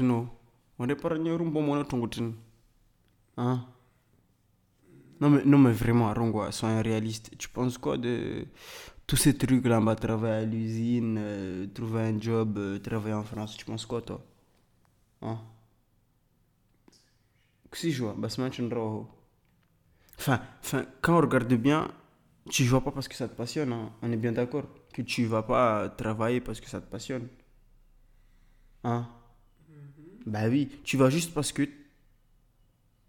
non on est pas un bon moment hein non mais non mais vraiment Rongo sois réaliste tu penses quoi de tous ces trucs là bas travailler à l'usine euh, trouver un job euh, travailler en France? Tu penses quoi toi? Hein si je vois bah c'est enfin enfin quand on regarde bien tu vois pas parce que ça te passionne hein. on est bien d'accord que tu vas pas travailler parce que ça te passionne. Hein bah oui, tu vas juste parce que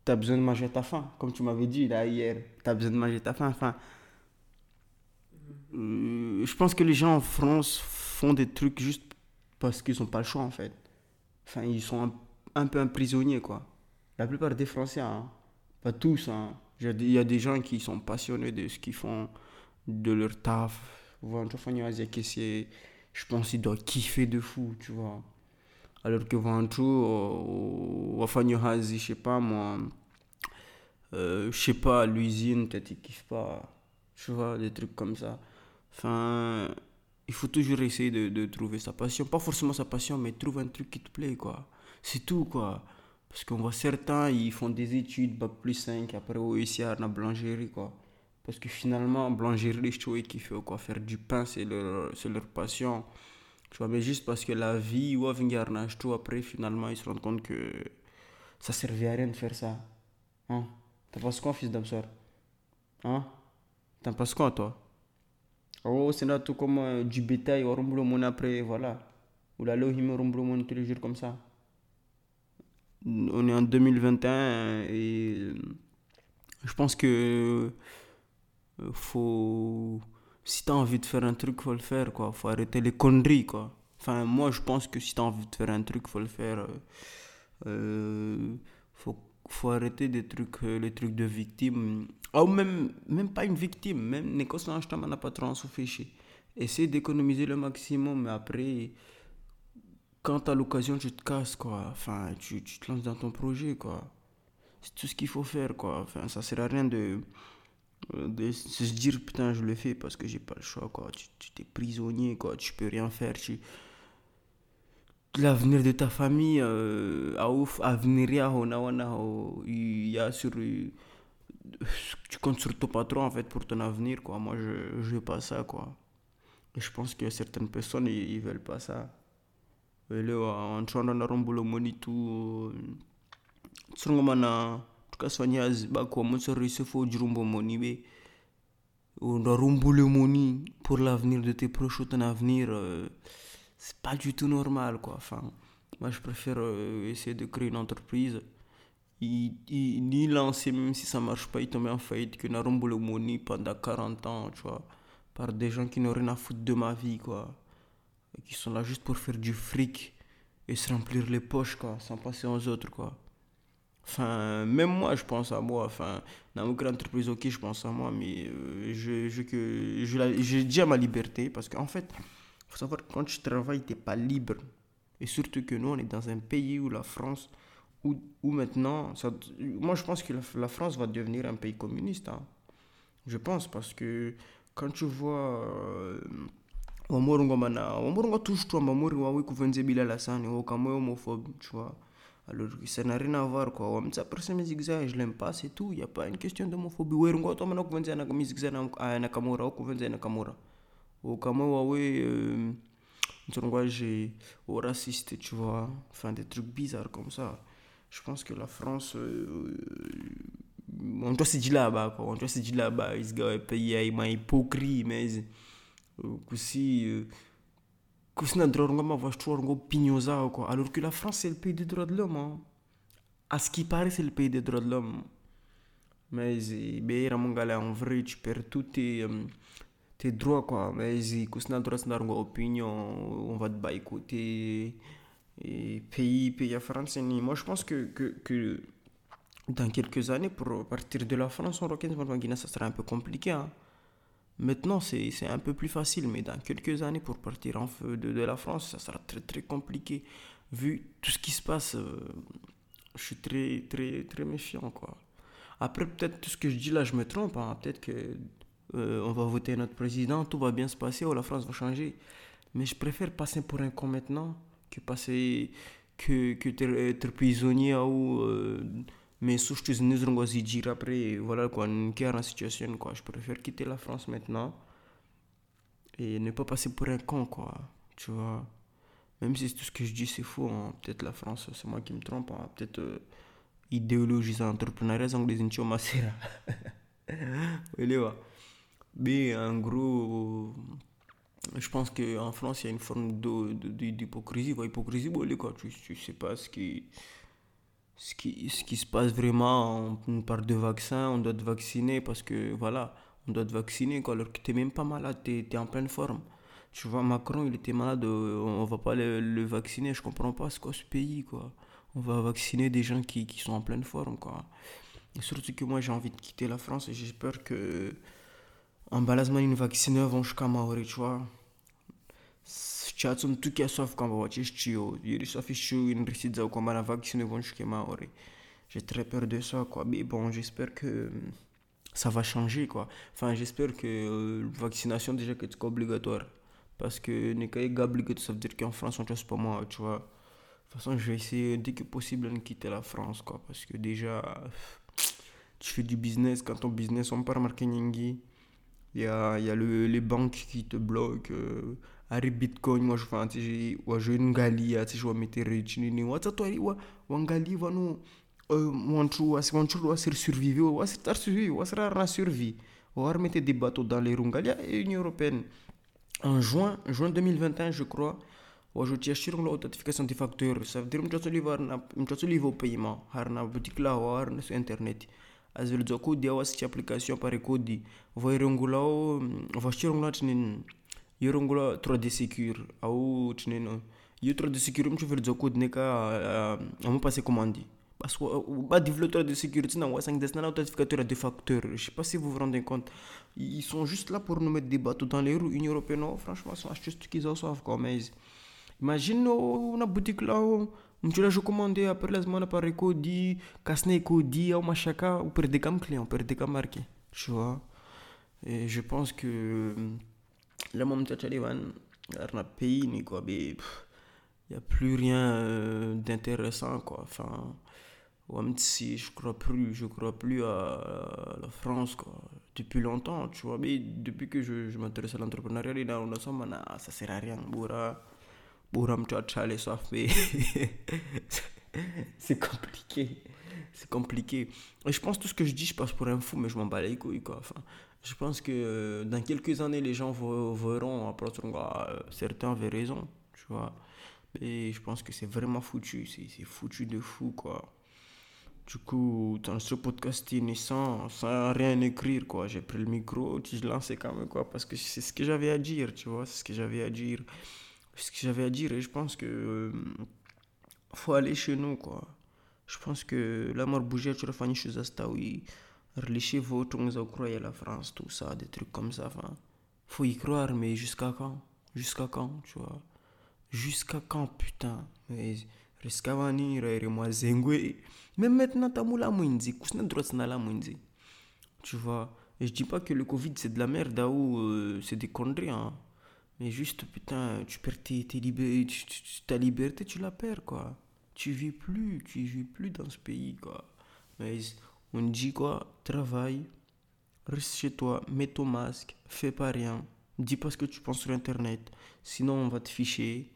tu besoin de manger ta faim, comme tu m'avais dit là hier. Tu as besoin de manger ta faim. Enfin, euh, je pense que les gens en France font des trucs juste parce qu'ils n'ont pas le choix en fait. Enfin, ils sont un, peu un prisonnier quoi. La plupart des Français, hein. pas tous. Hein. Il y a des gens qui sont passionnés de ce qu'ils font, de leur taf. Je pense qu'ils doivent kiffer de fou, tu vois alors que vantu wafanya hazi je sais pas moi euh, je sais pas l'usine peut-être ils kiffent pas tu vois des trucs comme ça. Enfin il faut toujours essayer de, trouver sa passion. Pas forcément sa passion mais trouver un truc qui te plaît quoi. C'est tout quoi. Parce qu'on voit certains ils font des études bac plus 5 après à la boulangerie quoi. Parce que finalement boulangerie je trouve qu'ils font quoi? Faire du pain c'est leur c'est leur passion tu vois, mais juste parce que la vie, ou tout après, finalement, ils se rendent compte que ça servait à rien de faire ça. Hein? T'en penses quoi, fils d'Amsor Hein? T'en penses quoi, toi? Oh, c'est là tout comme euh, du bétail, au mon après, voilà. Ou la lohim au mon tous les jours comme ça. On est en 2021 et euh, je pense que euh, faut si tu as envie de faire un truc, faut le faire, quoi. Faut arrêter les conneries, quoi. Enfin, moi, je pense que si tu as envie de faire un truc, faut le faire. Euh, euh faut, faut arrêter des trucs, euh, les trucs de victime. Ou même, même pas une victime, même les causes n'a pas trop en souffrir. Essaye d'économiser le maximum, mais après, quand tu as l'occasion, tu te casses, quoi. Enfin, tu, tu te lances dans ton projet, quoi. C'est tout ce qu'il faut faire, quoi. Enfin, ça sert à rien de de se dire putain je le fais parce que j'ai pas le choix quoi. Tu, t'es prisonnier quoi. Tu peux rien faire tu l'avenir de ta famille euh, avenir il y a sur euh, tu comptes sur ton patron en fait pour ton avenir quoi. Moi je je veux pas ça quoi. Et je pense que certaines personnes ils, veulent pas ça. En train de monitou sur tukaswanyazi bakwa motsorisi fo jurumbo moni be. Le moni pour l'avenir de tes proches ou ton avenir euh, c'est pas du tout normal quoi. Enfin moi je préfère euh, essayer de créer une entreprise. Ni lancer même si ça marche pas il tombe en faillite que na le moni pendant 40 ans tu vois par des gens qui n'ont rien à foutre de ma vie quoi. Qui sont là juste pour faire du fric et se remplir les poches quoi sans passer aux autres quoi Enfin, même moi, je pense à moi. Enfin, dans une grande entreprise, ok, je pense à moi, mais euh, je, je, j'ai déjà ma liberté parce qu'en fait, il faut savoir que quand tu travailles, tu n'es pas libre. Et surtout que nous, on est dans un pays où la France, où, où maintenant, ça, moi je pense que la, France va devenir un pays communiste. Hein. Je pense parce que quand tu vois. Euh, tu vois alors ça n'a rien à voir quoi. On ça l'aime pas, c'est tout. Il y a pas une question d'homophobie. Ouais, nakamura, ou venze nakamura. Ou kama euh au raciste, tu vois. Enfin des trucs bizarres comme ça. Je pense que la France euh, on doit se dire là-bas quoi. On doit se dire là-bas, gars pays est hypocrite mais aussi euh, alors que la France c'est le pays des droits de l'homme hein. à ce qui paraît c'est le pays des droits de l'homme. Mais en vrai tu perds tous tes, euh, tes droits quoi. Mais kusina droit d'avoir opinion on va te boycotter. Et pays pays France moi je pense que, que, que dans quelques années pour partir de la France en ça sera un peu compliqué hein. Maintenant, c'est un peu plus facile, mais dans quelques années, pour partir en feu de, de, la France, ça sera très très compliqué. Vu tout ce qui se passe, euh, je suis très très très méfiant. Quoi. Après, peut-être tout ce que je dis là, je me trompe. Hein. Peut-être que euh, on va voter notre président, tout va bien se passer, ou la France va changer. Mais je préfère passer pour un con maintenant que passer que, que prisonnier ou mais si je te dire après voilà quoi une la situation quoi. Je préfère quitter la France maintenant et ne pas passer pour un con quoi tu vois. Même si tout ce que je dis c'est faux hein. peut-être la France c'est moi qui me trompe hein. peut-être euh, idéologie entrepreneuriat anglais in choma sera mais en gros je pense qu'en France il y a une forme d'hypocrisie de, hypocrisie quoi tu, tu sais pas ce qui ce qui, ce qui se passe vraiment, on parle de vaccin, on doit te vacciner parce que voilà, on doit te vacciner quoi, alors que tu n'es même pas malade, tu es, en pleine forme. Tu vois, Macron, il était malade, euh, on va pas le, vacciner, je comprends pas c'est quoi ce pays quoi. On va vacciner des gens qui, qui sont en pleine forme quoi. Et surtout que moi j'ai envie de quitter la France et j'espère que en balasman une vaccinée vont jusqu'à Maori, tu vois. Tchatson tukia sof kwamba wachishchio yiri sofishu in risidza kwamba na vaccine vont jusqu'à Maori. J'ai très peur de ça quoi. Mais bon, j'espère que ça va changer quoi. Enfin, j'espère que euh, vaccination déjà que c'est obligatoire. Parce que n'est obligatoire, ça veut dire qu'en France on chasse pas moi, tu vois. De toute façon, je vais essayer dès que possible de quitter la France quoi. Parce que déjà, tu fais du business, quand ton business on part marquer Il y a, y a le, les banques qui te bloquent. Euh, ari bitcoin wazvifana tichi wazvengalia tichi wameterere chinini watsatori wa wangali vano wantu wasi wantu wasiri survive survive survie des bateaux dans les européenne en juin juin 2021 je crois wazotiashirong la authentification des facteurs ça veut dire mchatsoliva arna mchatsoliva au paiement harna boutique war sur internet. Azvilidzwa kodi vashirongula tinini yorongula 3D secure au tineno yo 3D secure mchuviridzwa kodi neka amupase commande. Parce que bah développeur de sécurité dans Wasang Desna authentificateur de facteurs. Je sais pas si vous vous rendez compte. Ils sont juste là pour nous mettre des bateaux dans les roues Union européenne oh, franchement c'est juste qu'ils en savent quoi mais imagine oh, na boutique là mchula je commandé après la semaine par codi kasne codi au machaka ou perdre comme client perdre comme marqué. Tu vois? Et je pense que là mon tchalivan un pays ni quoi il n'y a plus rien euh, d'intéressant quoi. Enfin si je crois plus je crois plus à la France quoi. Depuis longtemps tu vois mais depuis que je, je m'intéresse à l'entrepreneuriat on a ça sert à rien boura boura c'est compliqué c'est compliqué et je pense tout ce que je dis je passe pour un fou mais je m'en bats les couilles quoi enfin je pense que euh, dans quelques années, les gens verront, après, euh, certains avaient raison, tu vois. Et je pense que c'est vraiment foutu, c'est foutu de fou, quoi. Du coup, dans ce podcast sans, sans rien écrire, quoi. J'ai pris le micro, je lançais quand même, quoi, parce que c'est ce que j'avais à dire, tu vois, c'est ce que j'avais à dire. Ce que j'avais à dire, et je pense que euh, faut aller chez nous, quoi. Je pense que la mort bougeait, tu refais une chose à oui les chevaux, tout le croire la France, tout ça, des trucs comme ça. Enfin, faut y croire, mais jusqu'à quand? Jusqu'à quand, tu vois? Jusqu'à quand, putain? Mais venir, moi, zengwe. Même maintenant, t'as moula mouinzi, kusna droit la mouinzi. Tu vois? Et je dis pas que le Covid c'est de la merde, ou euh, c'est des conneries, hein. Mais juste, putain, tu perds tes, tes ta liberté, tu la perds, quoi. Tu vis plus, tu vis plus dans ce pays, quoi. Mais on dit quoi? Travaille, reste chez toi, mets ton masque, fais pas rien. Dis pas ce que tu penses sur internet, sinon on va te ficher.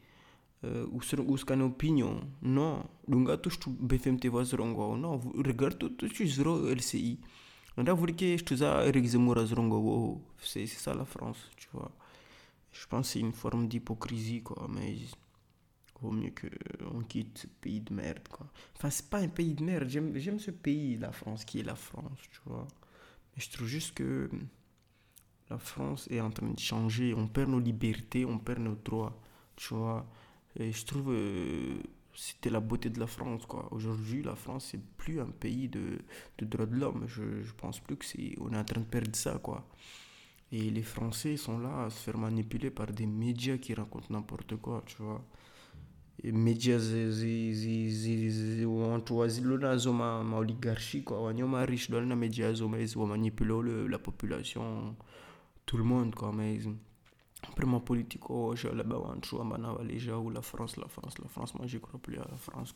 Euh, ou sur ou scanner opinion. Non, lunga tu tu BFM TV zrongo. Non, regarde tout tu tu zero LCI. On a voulu que je te za Zemmour zrongo. C'est ça la France, tu vois. Je pense c'est une forme d'hypocrisie quoi, mais vaut mieux qu'on quitte ce pays de merde, quoi. Enfin, c'est pas un pays de merde. J'aime ce pays, la France, qui est la France, tu vois. Mais je trouve juste que la France est en train de changer. On perd nos libertés, on perd nos droits, tu vois. Et je trouve euh, c'était la beauté de la France, quoi. Aujourd'hui, la France, c'est plus un pays de, de droits de l'homme. Je, je pense plus que c'est... On est en train de perdre ça, quoi. Et les Français sont là à se faire manipuler par des médias qui racontent n'importe quoi, tu vois médias watu wazilo ma, ma oligarchie quoi wanyoma riche dans na médias zo mais wa manipuler la population tout le monde politique, oh, ou la France, la France, la France, moi crois plus la France.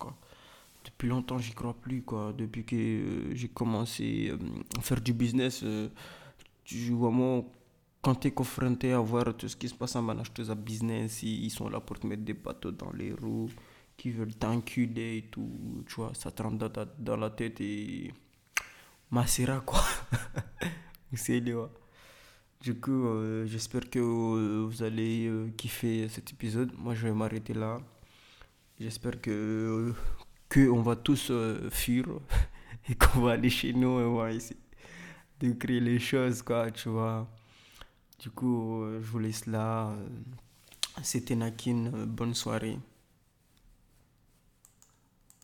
Depuis longtemps, crois plus. Depuis que euh, j'ai commencé euh, à faire du business, euh, vraiment, quand tu es confronté à voir tout ce qui se passe en acheteuse à business, ils, sont là pour te mettre des bateaux dans les roues, qui veulent t'enculer et tout, tu vois, ça te rentre dans, la tête et. Massera, quoi. C'est du coup, euh, j'espère que euh, vous allez euh, kiffer cet épisode. Moi, je vais m'arrêter là. J'espère que, on va tous fuir et qu'on va aller chez nous et on va essayer de créer les choses, quoi, tu vois. Du coup, je vous laisse là. C'était Nakin. Bonne soirée.